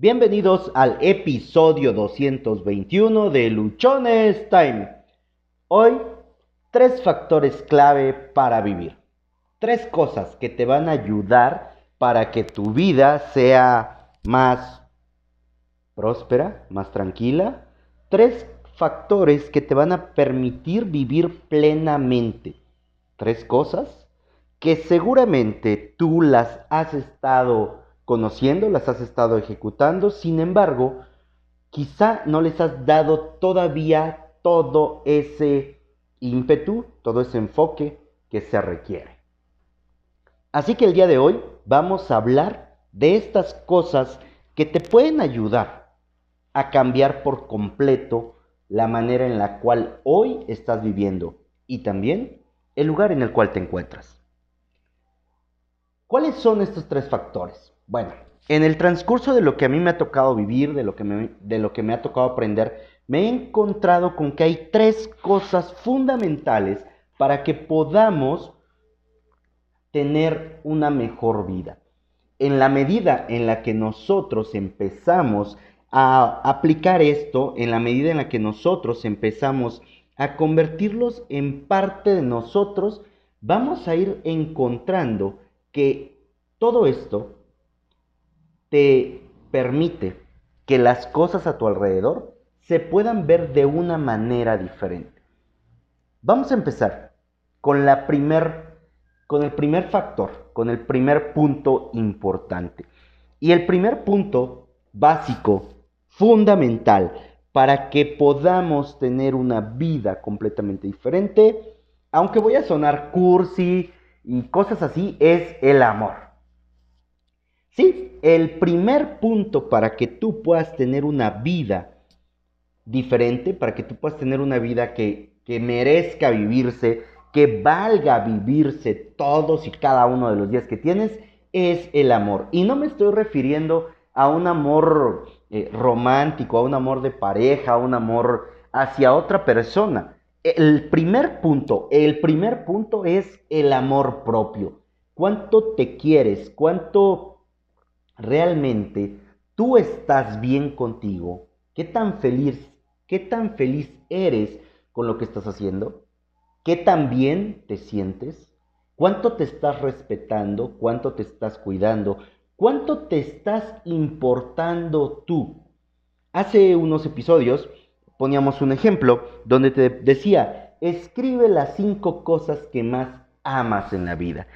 Bienvenidos al episodio 221 de Luchones Time. Hoy, tres factores clave para vivir. Tres cosas que te van a ayudar para que tu vida sea más próspera, más tranquila. Tres factores que te van a permitir vivir plenamente. Tres cosas que seguramente tú las has estado conociendo, las has estado ejecutando, sin embargo, quizá no les has dado todavía todo ese ímpetu, todo ese enfoque que se requiere. Así que el día de hoy vamos a hablar de estas cosas que te pueden ayudar a cambiar por completo la manera en la cual hoy estás viviendo y también el lugar en el cual te encuentras. ¿Cuáles son estos tres factores? Bueno, en el transcurso de lo que a mí me ha tocado vivir, de lo que me, de lo que me ha tocado aprender, me he encontrado con que hay tres cosas fundamentales para que podamos tener una mejor vida. En la medida en la que nosotros empezamos a aplicar esto, en la medida en la que nosotros empezamos a convertirlos en parte de nosotros, vamos a ir encontrando que todo esto te permite que las cosas a tu alrededor se puedan ver de una manera diferente. Vamos a empezar con, la primer, con el primer factor, con el primer punto importante. Y el primer punto básico, fundamental, para que podamos tener una vida completamente diferente, aunque voy a sonar cursi, y cosas así es el amor. El primer punto para que tú puedas tener una vida diferente, para que tú puedas tener una vida que, que merezca vivirse, que valga vivirse todos y cada uno de los días que tienes, es el amor. Y no me estoy refiriendo a un amor eh, romántico, a un amor de pareja, a un amor hacia otra persona. El primer punto, el primer punto es el amor propio. ¿Cuánto te quieres? ¿Cuánto realmente tú estás bien contigo? ¿Qué tan feliz, qué tan feliz eres con lo que estás haciendo? ¿Qué tan bien te sientes? ¿Cuánto te estás respetando? ¿Cuánto te estás cuidando? ¿Cuánto te estás importando tú? Hace unos episodios poníamos un ejemplo donde te decía, escribe las cinco cosas que más amas en la vida.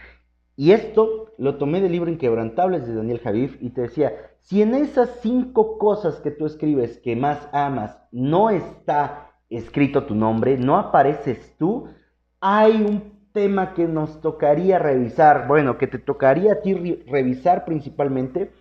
Y esto lo tomé del libro Inquebrantables de Daniel Javif y te decía, si en esas cinco cosas que tú escribes que más amas no está escrito tu nombre, no apareces tú, hay un tema que nos tocaría revisar, bueno, que te tocaría a ti revisar principalmente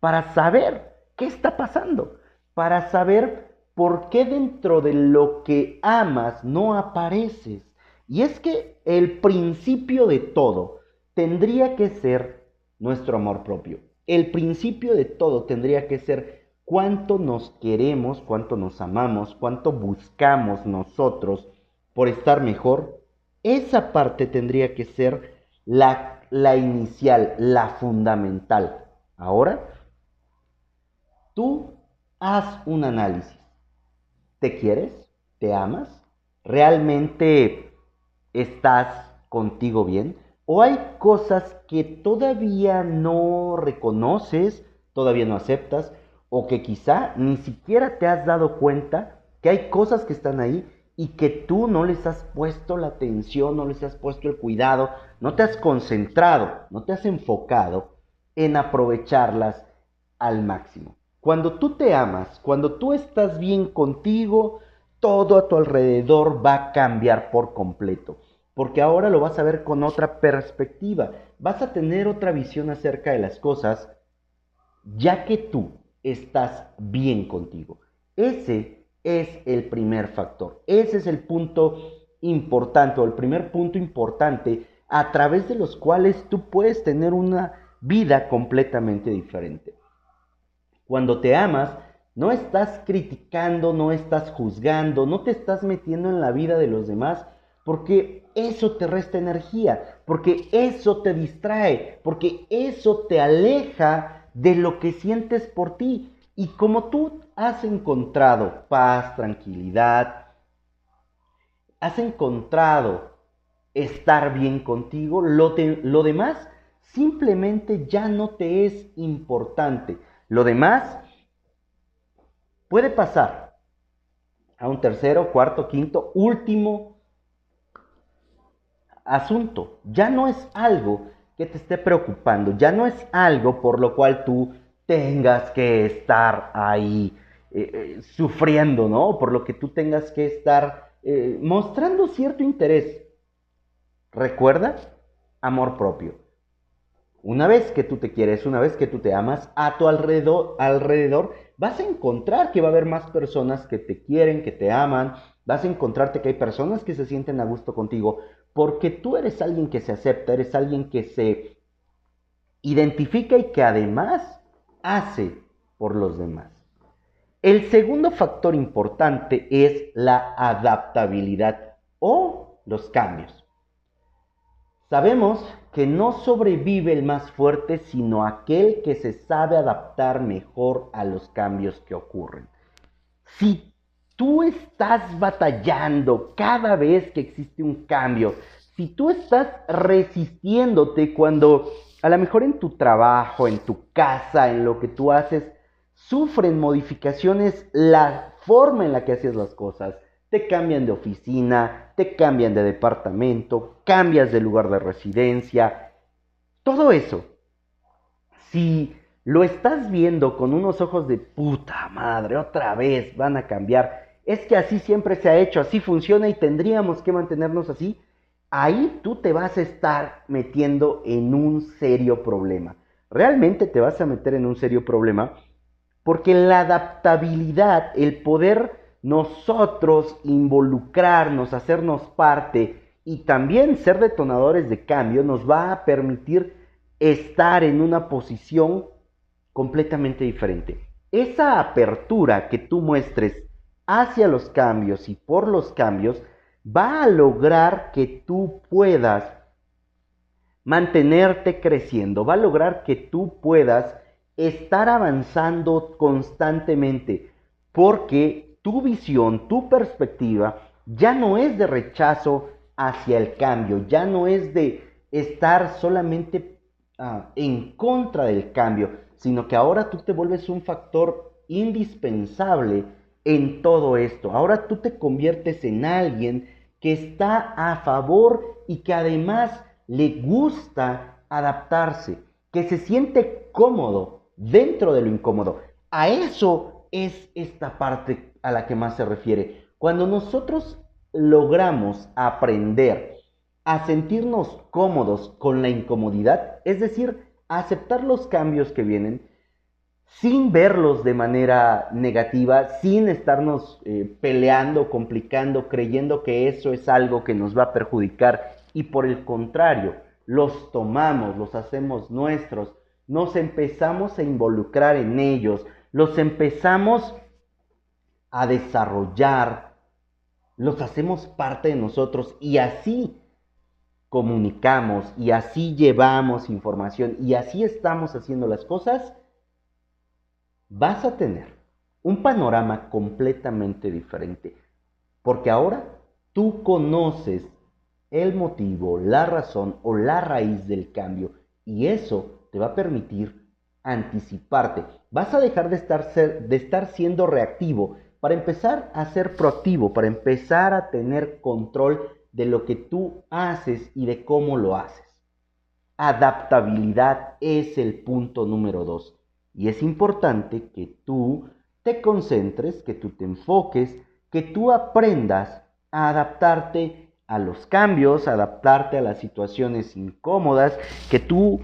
para saber qué está pasando, para saber ¿por qué dentro de lo que amas no apareces? Y es que el principio de todo tendría que ser nuestro amor propio. El principio de todo tendría que ser cuánto nos queremos, cuánto nos amamos, cuánto buscamos nosotros por estar mejor. Esa parte tendría que ser la, la inicial, la fundamental. Ahora, tú haz un análisis. ¿Te quieres? ¿Te amas? ¿Realmente estás contigo bien? ¿O hay cosas que todavía no reconoces, todavía no aceptas, o que quizá ni siquiera te has dado cuenta que hay cosas que están ahí y que tú no les has puesto la atención, no les has puesto el cuidado, no te has concentrado, no te has enfocado en aprovecharlas al máximo? Cuando tú te amas, cuando tú estás bien contigo, todo a tu alrededor va a cambiar por completo. Porque ahora lo vas a ver con otra perspectiva. Vas a tener otra visión acerca de las cosas, ya que tú estás bien contigo. Ese es el primer factor. Ese es el punto importante o el primer punto importante a través de los cuales tú puedes tener una vida completamente diferente. Cuando te amas, no estás criticando, no estás juzgando, no te estás metiendo en la vida de los demás, porque eso te resta energía, porque eso te distrae, porque eso te aleja de lo que sientes por ti. Y como tú has encontrado paz, tranquilidad, has encontrado estar bien contigo, lo, lo demás simplemente ya no te es importante. Lo demás puede pasar a un tercero, cuarto, quinto, último asunto. Ya no es algo que te esté preocupando, ya no es algo por lo cual tú tengas que estar ahí eh, eh, sufriendo, ¿no? Por lo que tú tengas que estar eh, mostrando cierto interés. Recuerda, amor propio. Una vez que tú te quieres, una vez que tú te amas, a tu alrededor, alrededor vas a encontrar que va a haber más personas que te quieren, que te aman, vas a encontrarte que hay personas que se sienten a gusto contigo, porque tú eres alguien que se acepta, eres alguien que se identifica y que además hace por los demás. El segundo factor importante es la adaptabilidad o los cambios. Sabemos que no sobrevive el más fuerte, sino aquel que se sabe adaptar mejor a los cambios que ocurren. Si tú estás batallando cada vez que existe un cambio, si tú estás resistiéndote cuando a lo mejor en tu trabajo, en tu casa, en lo que tú haces, sufren modificaciones la forma en la que haces las cosas. Te cambian de oficina, te cambian de departamento, cambias de lugar de residencia. Todo eso, si lo estás viendo con unos ojos de puta madre, otra vez van a cambiar, es que así siempre se ha hecho, así funciona y tendríamos que mantenernos así, ahí tú te vas a estar metiendo en un serio problema. Realmente te vas a meter en un serio problema porque la adaptabilidad, el poder nosotros involucrarnos, hacernos parte y también ser detonadores de cambio nos va a permitir estar en una posición completamente diferente. Esa apertura que tú muestres hacia los cambios y por los cambios va a lograr que tú puedas mantenerte creciendo, va a lograr que tú puedas estar avanzando constantemente, porque tu visión, tu perspectiva ya no es de rechazo hacia el cambio, ya no es de estar solamente ah, en contra del cambio, sino que ahora tú te vuelves un factor indispensable en todo esto. Ahora tú te conviertes en alguien que está a favor y que además le gusta adaptarse, que se siente cómodo dentro de lo incómodo. A eso es esta parte a la que más se refiere. Cuando nosotros logramos aprender a sentirnos cómodos con la incomodidad, es decir, a aceptar los cambios que vienen, sin verlos de manera negativa, sin estarnos eh, peleando, complicando, creyendo que eso es algo que nos va a perjudicar. Y por el contrario, los tomamos, los hacemos nuestros, nos empezamos a involucrar en ellos, los empezamos a desarrollar, los hacemos parte de nosotros y así comunicamos y así llevamos información y así estamos haciendo las cosas, vas a tener un panorama completamente diferente. Porque ahora tú conoces el motivo, la razón o la raíz del cambio y eso te va a permitir anticiparte. Vas a dejar de estar, de estar siendo reactivo para empezar a ser proactivo, para empezar a tener control de lo que tú haces y de cómo lo haces. Adaptabilidad es el punto número dos. Y es importante que tú te concentres, que tú te enfoques, que tú aprendas a adaptarte a los cambios, adaptarte a las situaciones incómodas, que tú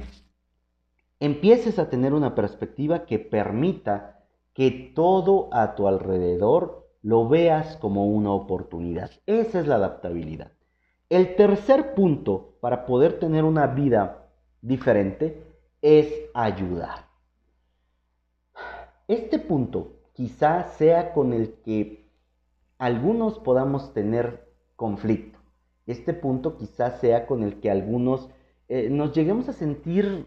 empieces a tener una perspectiva que permita que todo a tu alrededor lo veas como una oportunidad. Esa es la adaptabilidad. El tercer punto para poder tener una vida diferente es ayudar. Este punto quizás sea con el que algunos podamos tener conflicto. Este punto quizás sea con el que algunos eh, nos lleguemos a sentir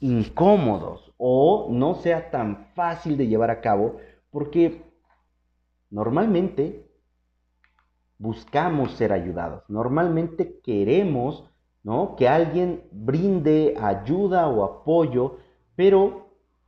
incómodos o no sea tan fácil de llevar a cabo porque normalmente buscamos ser ayudados, normalmente queremos ¿no? que alguien brinde ayuda o apoyo, pero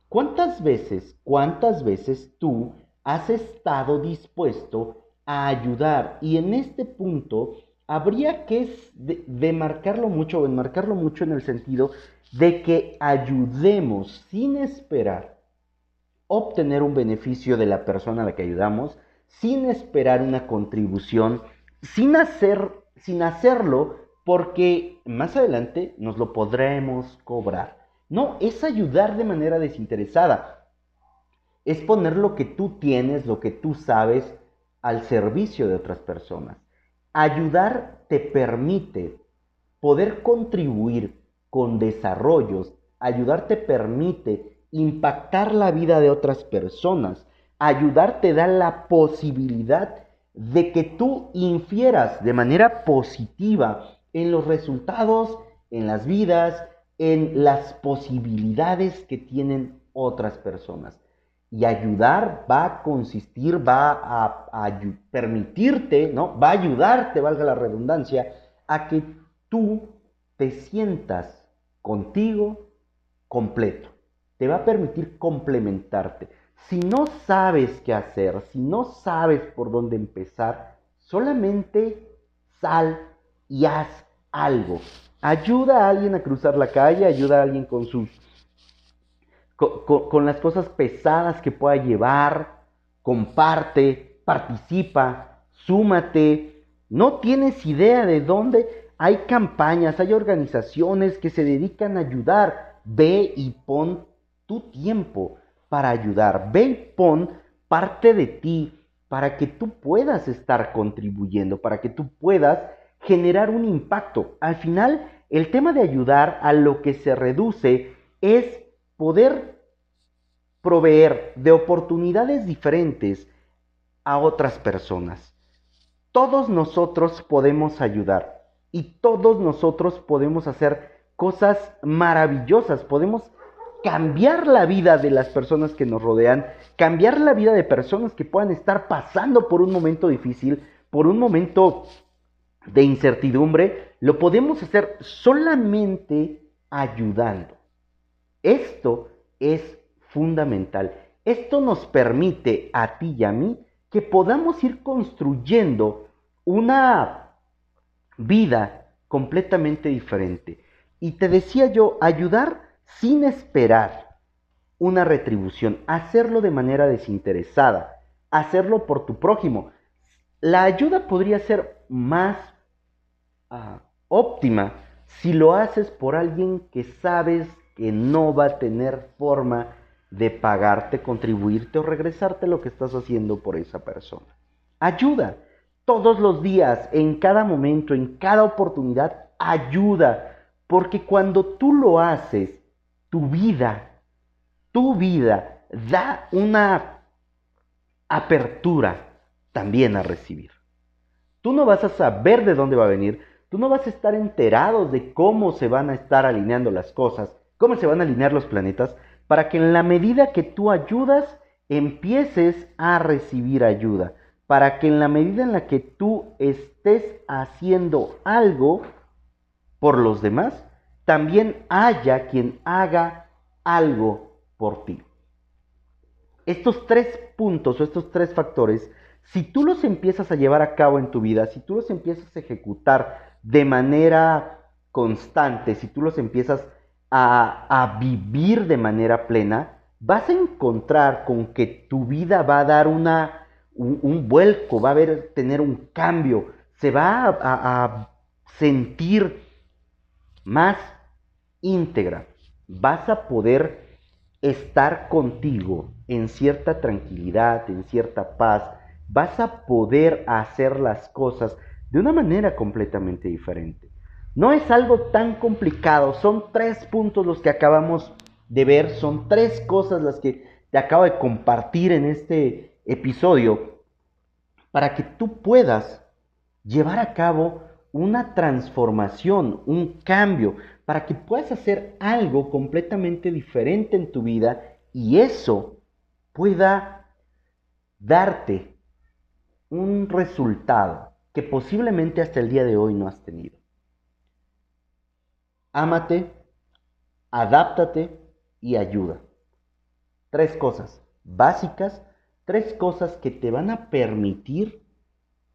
¿cuántas veces, cuántas veces tú has estado dispuesto a ayudar? Y en este punto habría que demarcarlo mucho o enmarcarlo mucho en el sentido de que ayudemos sin esperar obtener un beneficio de la persona a la que ayudamos, sin esperar una contribución, sin, hacer, sin hacerlo porque más adelante nos lo podremos cobrar. No, es ayudar de manera desinteresada. Es poner lo que tú tienes, lo que tú sabes, al servicio de otras personas. Ayudar te permite poder contribuir con desarrollos, ayudar te permite impactar la vida de otras personas, ayudar te da la posibilidad de que tú infieras de manera positiva en los resultados, en las vidas, en las posibilidades que tienen otras personas. Y ayudar va a consistir, va a, permitirte, ¿no? Va a ayudarte, valga la redundancia, a que tú te sientas contigo completo. Te va a permitir complementarte. Si no sabes qué hacer, si no sabes por dónde empezar, solamente sal y haz algo. Ayuda a alguien a cruzar la calle, ayuda a alguien con sus con, las cosas pesadas que pueda llevar, comparte, participa, súmate. No tienes idea de dónde hay campañas, hay organizaciones que se dedican a ayudar. Ve y pon tu tiempo para ayudar. Ve y pon parte de ti para que tú puedas estar contribuyendo, para que tú puedas generar un impacto. Al final, el tema de ayudar a lo que se reduce es poder proveer de oportunidades diferentes a otras personas. Todos nosotros podemos ayudar y todos nosotros podemos hacer cosas maravillosas, podemos cambiar la vida de las personas que nos rodean, cambiar la vida de personas que puedan estar pasando por un momento difícil, por un momento de incertidumbre, lo podemos hacer solamente ayudando. Esto es fundamental. Esto nos permite a ti y a mí que podamos ir construyendo una vida completamente diferente. Y te decía yo, ayudar sin esperar una retribución, hacerlo de manera desinteresada, hacerlo por tu prójimo. La ayuda podría ser más ah, óptima si lo haces por alguien que sabes que no va a tener forma de pagarte, contribuirte o regresarte lo que estás haciendo por esa persona. Ayuda. Todos los días, en cada momento, en cada oportunidad, ayuda. Porque cuando tú lo haces, tu vida, tu vida da una apertura también a recibir. Tú no vas a saber de dónde va a venir, tú no vas a estar enterado de cómo se van a estar alineando las cosas, cómo se van a alinear los planetas, para que en la medida que tú ayudas, empieces a recibir ayuda, para que en la medida en la que tú estés haciendo algo por los demás, también haya quien haga algo por ti. Estos tres puntos o estos tres factores si tú los empiezas a llevar a cabo en tu vida, si tú los empiezas a ejecutar de manera constante, si tú los empiezas a, vivir de manera plena, vas a encontrar con que tu vida va a dar una, un, vuelco, va a tener un cambio, se va a, a sentir más íntegra. Vas a poder estar contigo en cierta tranquilidad, en cierta paz, vas a poder hacer las cosas de una manera completamente diferente. No es algo tan complicado, son tres puntos los que acabamos de ver, son tres cosas las que te acabo de compartir en este episodio para que tú puedas llevar a cabo una transformación, un cambio, para que puedas hacer algo completamente diferente en tu vida y eso pueda darte un resultado que posiblemente hasta el día de hoy no has tenido. Ámate, adáptate y ayuda. Tres cosas básicas, tres cosas que te van a permitir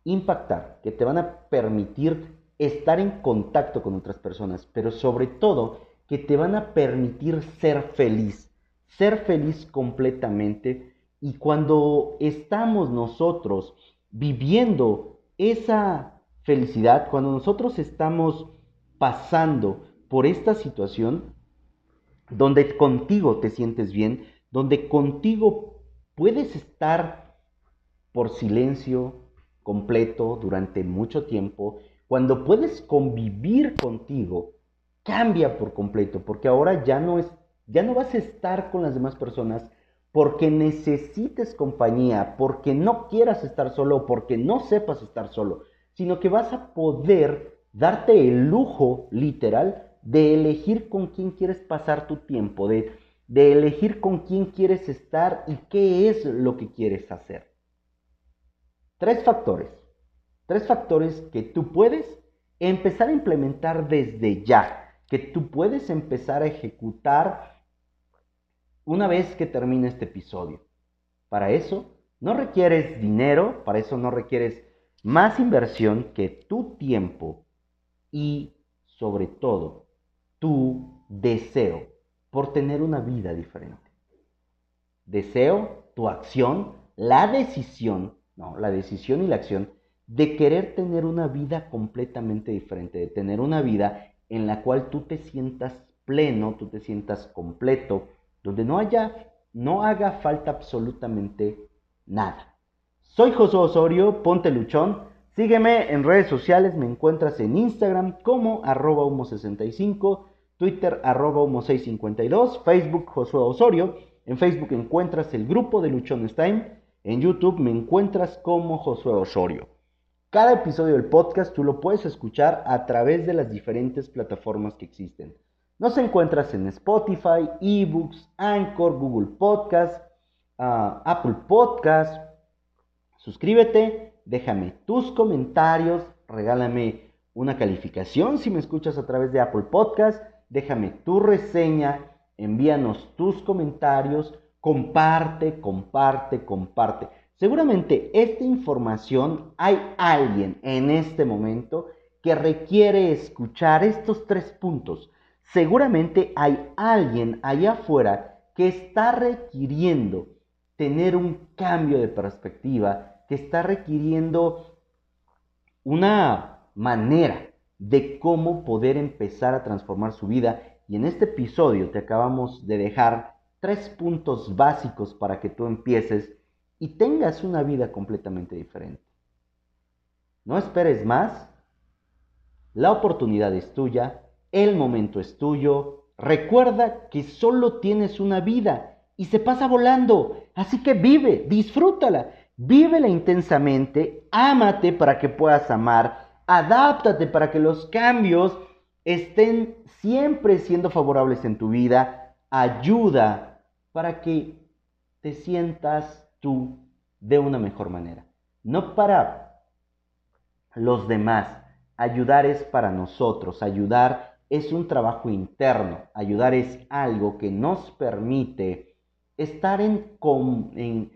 impactar, que te van a permitir estar en contacto con otras personas, pero sobre todo que te van a permitir ser feliz, ser feliz completamente. Y cuando estamos nosotros viviendo esa felicidad, cuando nosotros estamos pasando por esta situación, donde contigo te sientes bien, donde contigo puedes estar por silencio completo durante mucho tiempo, cuando puedes convivir contigo, cambia por completo, porque ahora ya no es ya no vas a estar con las demás personas porque necesites compañía, porque no quieras estar solo, porque no sepas estar solo, sino que vas a poder darte el lujo literal de elegir con quién quieres pasar tu tiempo, de, de elegir con quién quieres estar y qué es lo que quieres hacer. Tres factores, tres factores que tú puedes empezar a implementar desde ya, que tú puedes empezar a ejecutar una vez que termine este episodio. Para eso no requieres dinero, para eso no requieres más inversión que tu tiempo y sobre todo tu deseo por tener una vida diferente. Deseo, tu acción, la decisión, no, la decisión y la acción de querer tener una vida completamente diferente, de tener una vida en la cual tú te sientas pleno, tú te sientas completo, donde no haya, no haga falta absolutamente nada. Soy José Osorio, ponte luchón. Sígueme en redes sociales, me encuentras en Instagram como arroba humo65 Twitter arroba humo652, Facebook Josué Osorio. En Facebook encuentras el grupo de Luchones Time. En YouTube me encuentras como Josué Osorio. Cada episodio del podcast tú lo puedes escuchar a través de las diferentes plataformas que existen. Nos encuentras en Spotify, eBooks, Anchor, Google Podcast, ah, Apple Podcast. Suscríbete, déjame tus comentarios, regálame una calificación si me escuchas a través de Apple Podcast déjame tu reseña, envíanos tus comentarios, comparte, comparte, comparte. Seguramente esta información hay alguien en este momento que requiere escuchar estos tres puntos. Seguramente hay alguien allá afuera que está requiriendo tener un cambio de perspectiva, que está requiriendo una manera de cómo poder empezar a transformar su vida. Y en este episodio te acabamos de dejar tres puntos básicos para que tú empieces y tengas una vida completamente diferente. No esperes más. La oportunidad es tuya, el momento es tuyo. Recuerda que solo tienes una vida y se pasa volando. Así que vive, disfrútala, vívela intensamente, ámate para que puedas amar adáptate para que los cambios estén siempre siendo favorables en tu vida, ayuda para que te sientas tú de una mejor manera. No para los demás, ayudar es para nosotros, ayudar es un trabajo interno, ayudar es algo que nos permite estar en, en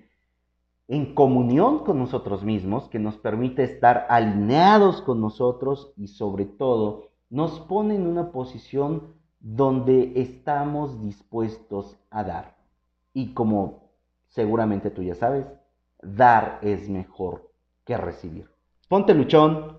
en comunión con nosotros mismos, que nos permite estar alineados con nosotros y sobre todo nos pone en una posición donde estamos dispuestos a dar. Y como seguramente tú ya sabes, dar es mejor que recibir. Ponte luchón,